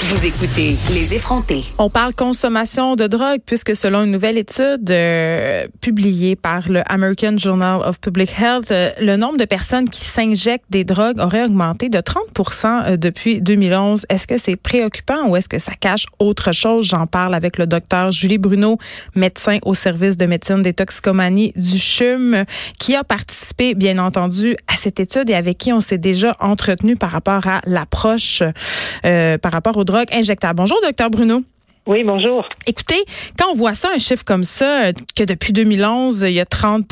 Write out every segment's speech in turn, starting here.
vous écoutez Les effrontés. On parle consommation de drogue puisque selon une nouvelle étude euh, publiée par le American Journal of Public Health, euh, le nombre de personnes qui s'injectent des drogues aurait augmenté de 30% euh, depuis 2011. Est-ce que c'est préoccupant ou est-ce que ça cache autre chose? J'en parle avec le docteur Julie Bruno, médecin au service de médecine des toxicomanies du CHUM, qui a participé, bien entendu, à cette étude et avec qui on s'est déjà entretenu par rapport à l'approche euh, par rapport aux drogues injectables. Bonjour, docteur Bruno. Oui, bonjour. Écoutez, quand on voit ça, un chiffre comme ça, que depuis 2011, il y a 30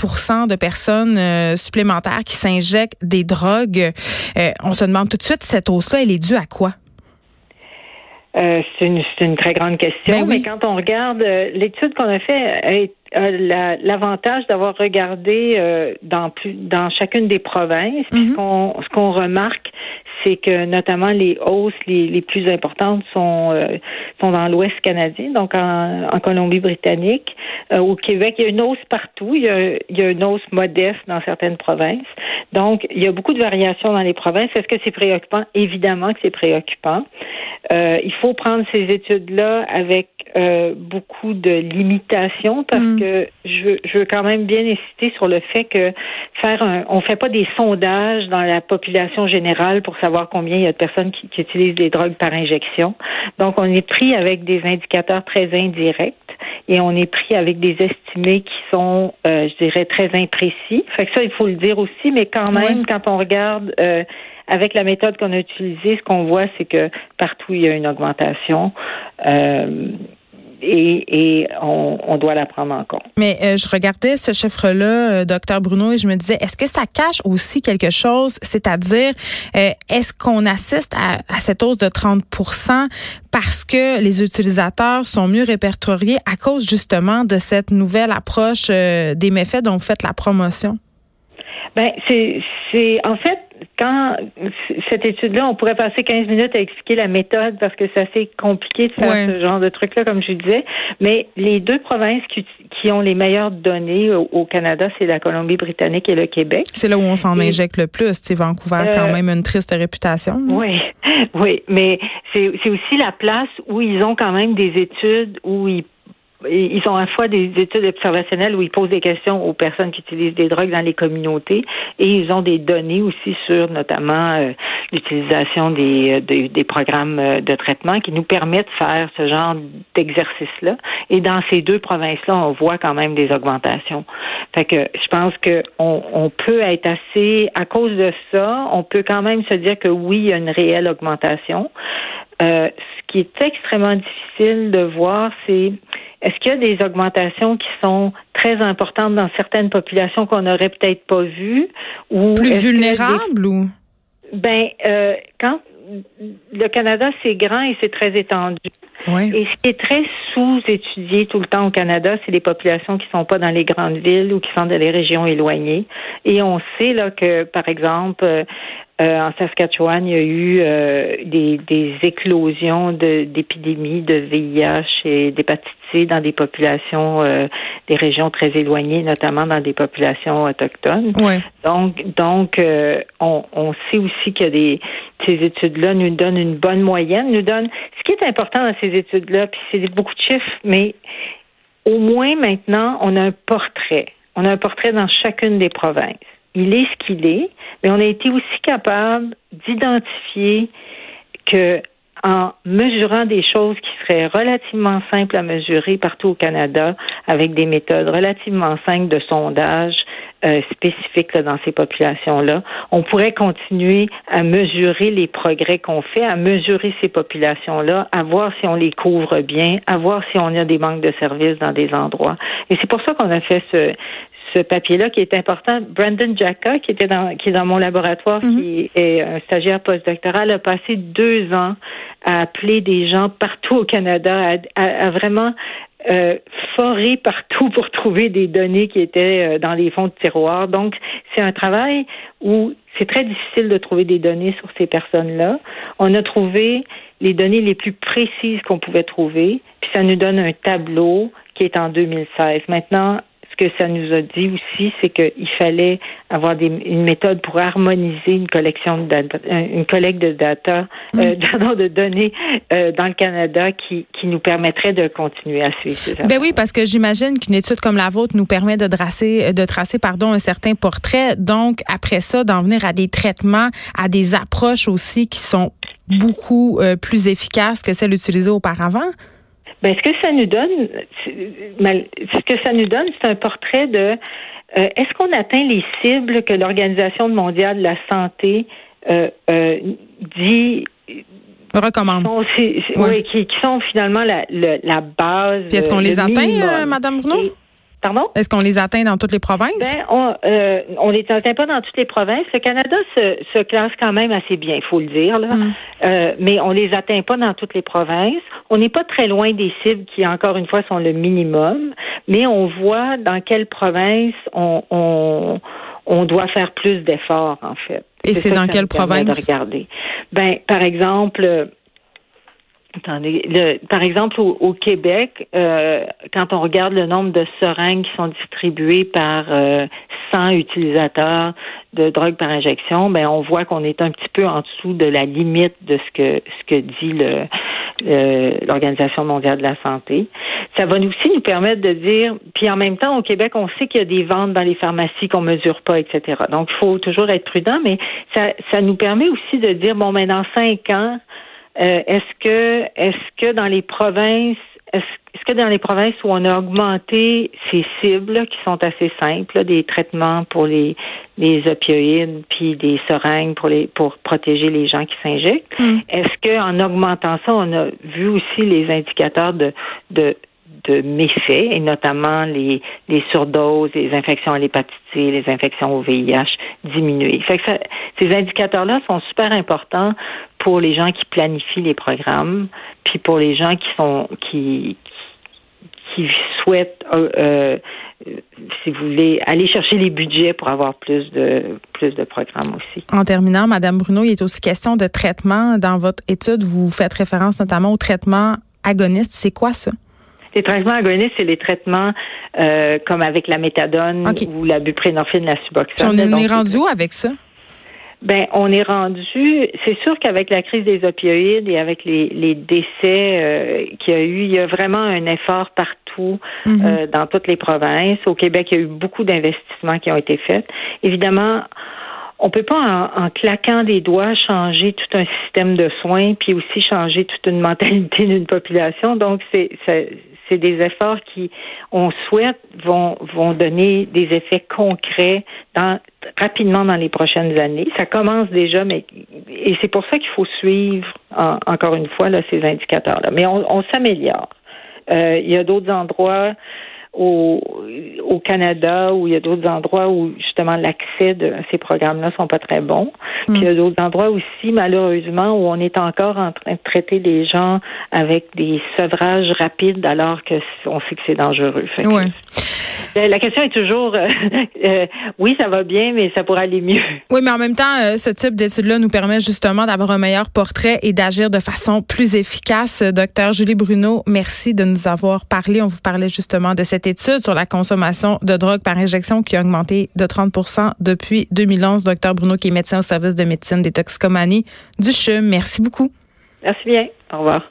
de personnes euh, supplémentaires qui s'injectent des drogues, euh, on se demande tout de suite, cette hausse-là, elle est due à quoi? Euh, c'est une, une, très grande question, ben mais quand on regarde l'étude qu'on a fait, l'avantage d'avoir regardé dans plus, dans chacune des provinces. Mm ce qu'on remarque, c'est que notamment les hausses les, plus importantes sont euh, sont dans l'Ouest canadien, donc en, en Colombie-Britannique. Euh, au Québec, il y a une hausse partout. Il y, a, il y a une hausse modeste dans certaines provinces. Donc, il y a beaucoup de variations dans les provinces. Est-ce que c'est préoccupant? Évidemment que c'est préoccupant. Euh, il faut prendre ces études-là avec euh, beaucoup de limitations parce mm. que je veux, je veux quand même bien insister sur le fait que faire un, on fait pas des sondages dans la population générale pour savoir combien il y a de personnes qui, qui utilisent des drogues par injection. Donc, on est pris avec des indicateurs très indirects et on est pris avec des estimés qui sont, euh, je dirais, très imprécis. Fait que ça, il faut le dire aussi, mais quand même, quand on regarde euh, avec la méthode qu'on a utilisée, ce qu'on voit, c'est que partout il y a une augmentation. Euh, et, et on, on, doit la prendre en compte. Mais euh, je regardais ce chiffre-là, euh, docteur Bruno, et je me disais, est-ce que ça cache aussi quelque chose, c'est-à-dire, euh, est-ce qu'on assiste à, à, cette hausse de 30% parce que les utilisateurs sont mieux répertoriés à cause justement de cette nouvelle approche des méfaits dont vous faites la promotion? Ben, c'est, c'est, en fait, quand cette étude-là, on pourrait passer 15 minutes à expliquer la méthode parce que c'est assez compliqué de faire ce genre de truc-là, comme je disais. Mais les deux provinces qui, qui ont les meilleures données au, Canada, c'est la Colombie-Britannique et le Québec. C'est là où on s'en injecte le plus. C'est Vancouver a quand euh, même une triste réputation. Oui, oui, mais c'est aussi la place où ils ont quand même des études où ils ils ont à la fois des études observationnelles où ils posent des questions aux personnes qui utilisent des drogues dans les communautés et ils ont des données aussi sur notamment euh, l'utilisation des, euh, des, programmes euh, de traitement qui nous permettent de faire ce genre d'exercice-là. Et dans ces deux provinces-là, on voit quand même des augmentations. Fait que je pense que on, on peut être assez, à cause de ça, on peut quand même se dire que oui, il y a une réelle augmentation. Euh, ce qui est extrêmement difficile de voir, c'est est-ce qu'il y a des augmentations qui sont très importantes dans certaines populations qu'on n'aurait peut-être pas vues ou plus vulnérables ou? Ben euh, quand le Canada, c'est grand et c'est très étendu. Et ce qui est très sous-étudié tout le temps au Canada, c'est les populations qui sont pas dans les grandes villes ou qui sont dans les régions éloignées. Et on sait là que, par exemple, euh, euh, en Saskatchewan, il y a eu euh, des, des, éclosions d'épidémies de, VIH et d'hépatite C dans des populations, euh, des régions très éloignées, notamment dans des populations autochtones. Donc, donc on, on, sait aussi que des, ces études-là nous donnent une bonne moyenne, nous donnent. Ce qui est important dans ces études-là, puis c'est beaucoup de chiffres, mais au moins maintenant, on a un portrait. On a un portrait dans chacune des provinces il est ce qu'il est, mais on a été aussi capable d'identifier que en mesurant des choses qui seraient relativement simples à mesurer partout au Canada avec des méthodes relativement simples de sondage, euh, spécifiques dans ces populations-là. On pourrait continuer à mesurer les progrès qu'on fait, à mesurer ces populations-là, à voir si on les couvre bien, à voir si on a des manques de services dans des endroits. Et c'est pour ça qu'on a fait ce, ce papier-là qui est important. Brandon Jacka, qui était dans, qui est dans mon laboratoire, mhm. qui est un stagiaire postdoctoral, a passé deux ans à appeler des gens partout au Canada, à, vraiment euh, forer partout pour trouver des données qui étaient euh, dans les fonds de tiroir. Donc, c'est un travail où c'est très difficile de trouver des données sur ces personnes-là. On a trouvé les données les plus précises qu'on pouvait trouver, puis ça nous donne un tableau qui est en 2016. Maintenant, ce que ça nous a dit aussi, c'est qu'il fallait avoir une méthode pour harmoniser une collection de data, euh, une collecte de data, euh, mm. de données euh, dans le Canada qui, qui nous permettrait de continuer à suivre ces Ben oui, parce que j'imagine qu'une étude comme la vôtre nous permet de tracer, de tracer pardon, un certain portrait. Donc, après ça, d'en venir à des traitements, à des approches aussi qui sont beaucoup plus efficaces que celles utilisées auparavant? Ben, ce que ça nous donne, ce que ça nous donne, c'est un portrait de euh, est-ce qu'on atteint les cibles que l'Organisation mondiale de la santé euh, euh, dit recommande. oui, qui, sont finalement la, la base. est-ce qu'on les atteint, Madame Bruno? Est-ce qu'on les atteint dans toutes les provinces? Ben, on euh, on les atteint pas dans toutes les provinces. Le Canada se, se classe quand même assez bien, il faut le dire. Là. Mm. Euh, mais on les atteint pas dans toutes les provinces. On n'est pas très loin des cibles qui, encore une fois, sont le minimum. Mais on voit dans quelle province on, on, on doit faire plus d'efforts, en fait. Et c'est dans quelle province? regarder. Ben, par exemple, Attendez, le, par exemple, au, Québec, euh, quand on regarde le nombre de seringues qui sont distribuées par euh, 100 utilisateurs de drogue par injection, ben on voit qu'on est un petit peu en dessous de la limite de ce que ce que dit le l'Organisation mondiale de la santé. Ça va aussi nous permettre de dire, puis en même temps, au Québec, on sait qu'il y a des ventes dans les pharmacies qu'on mesure pas, etc. Donc, il faut toujours être prudent, mais ça, ça nous permet aussi de dire, bon, mais dans cinq ans, euh, est-ce que est-ce que dans les provinces est-ce que dans les provinces où on a augmenté ces cibles qui sont assez simples, des traitements pour les, les opioïdes puis des seringues pour les pour protéger les gens qui s'injectent, mm. est-ce que en augmentant ça, on a vu aussi les indicateurs de de de méfaits, et notamment les, les surdoses, les infections à l'hépatite C, les infections au VIH diminuer. Fait que ces indicateurs-là sont super importants pour les gens qui planifient les programmes, puis pour les gens qui sont qui qui souhaitent, euh, euh, si vous voulez, aller chercher les budgets pour avoir plus de plus de programmes aussi. En terminant, Madame Bruno, il est aussi question de traitement. Dans votre étude, vous faites référence notamment au traitement agoniste. C'est quoi ça? Les traitements agonistes, c'est les traitements euh, comme avec la méthadone ou la buprénorphine, la suboxone. On est rendu où avec ça? Ben, on est rendu. C'est sûr qu'avec la crise des opioïdes et avec les, les décès euh, qu'il y a eu, il y a vraiment un effort partout mhm. euh, dans toutes les provinces. Au Québec, il y a eu beaucoup d'investissements qui ont été faits. Évidemment, on peut pas en, claquant des doigts changer tout un système de soins puis aussi changer toute une mentalité d'une population. Donc c'est c'est des efforts qui on souhaite vont vont donner des effets concrets dans rapidement dans les prochaines années. Ça commence déjà, mais et c'est pour ça qu'il faut suivre encore une fois là, ces indicateurs là. Mais on, on s'améliore. Euh, il y a d'autres endroits au, au Canada où il y a d'autres endroits où justement l'accès de ces programmes-là sont pas très bons. Puis il y a mm. d'autres endroits aussi, malheureusement, où on est encore en train de traiter les gens avec des sevrages rapides alors que on sait que c'est dangereux. Euh, la question est toujours, euh, euh, oui, ça va bien, mais ça pourrait aller mieux. Oui, mais en même temps, ce type d'étude-là nous permet justement d'avoir un meilleur portrait et d'agir de façon plus efficace. Docteur Julie Bruno, merci de nous avoir parlé. On vous parlait justement de cette étude sur la consommation de drogue par injection qui a augmenté de 30 depuis 2011. Docteur Bruno, qui est médecin au service de médecine des toxicomanies du CHUM. Merci beaucoup. Merci bien. Au revoir.